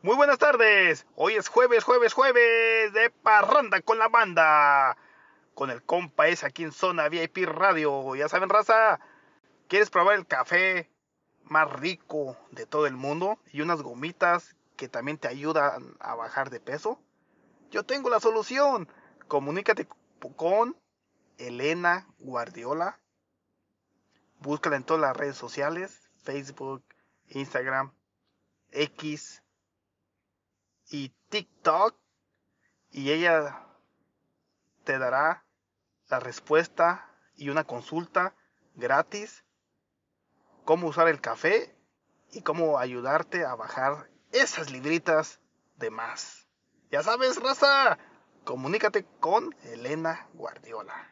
Muy buenas tardes. Hoy es jueves, jueves, jueves de parranda con la banda. Con el compa es aquí en Zona VIP Radio. Ya saben, raza. ¿Quieres probar el café más rico de todo el mundo? Y unas gomitas que también te ayudan a bajar de peso. Yo tengo la solución. Comunícate con Elena Guardiola. Búscala en todas las redes sociales. Facebook, Instagram, X y TikTok y ella te dará la respuesta y una consulta gratis, cómo usar el café y cómo ayudarte a bajar esas libritas de más. Ya sabes, raza, comunícate con Elena Guardiola.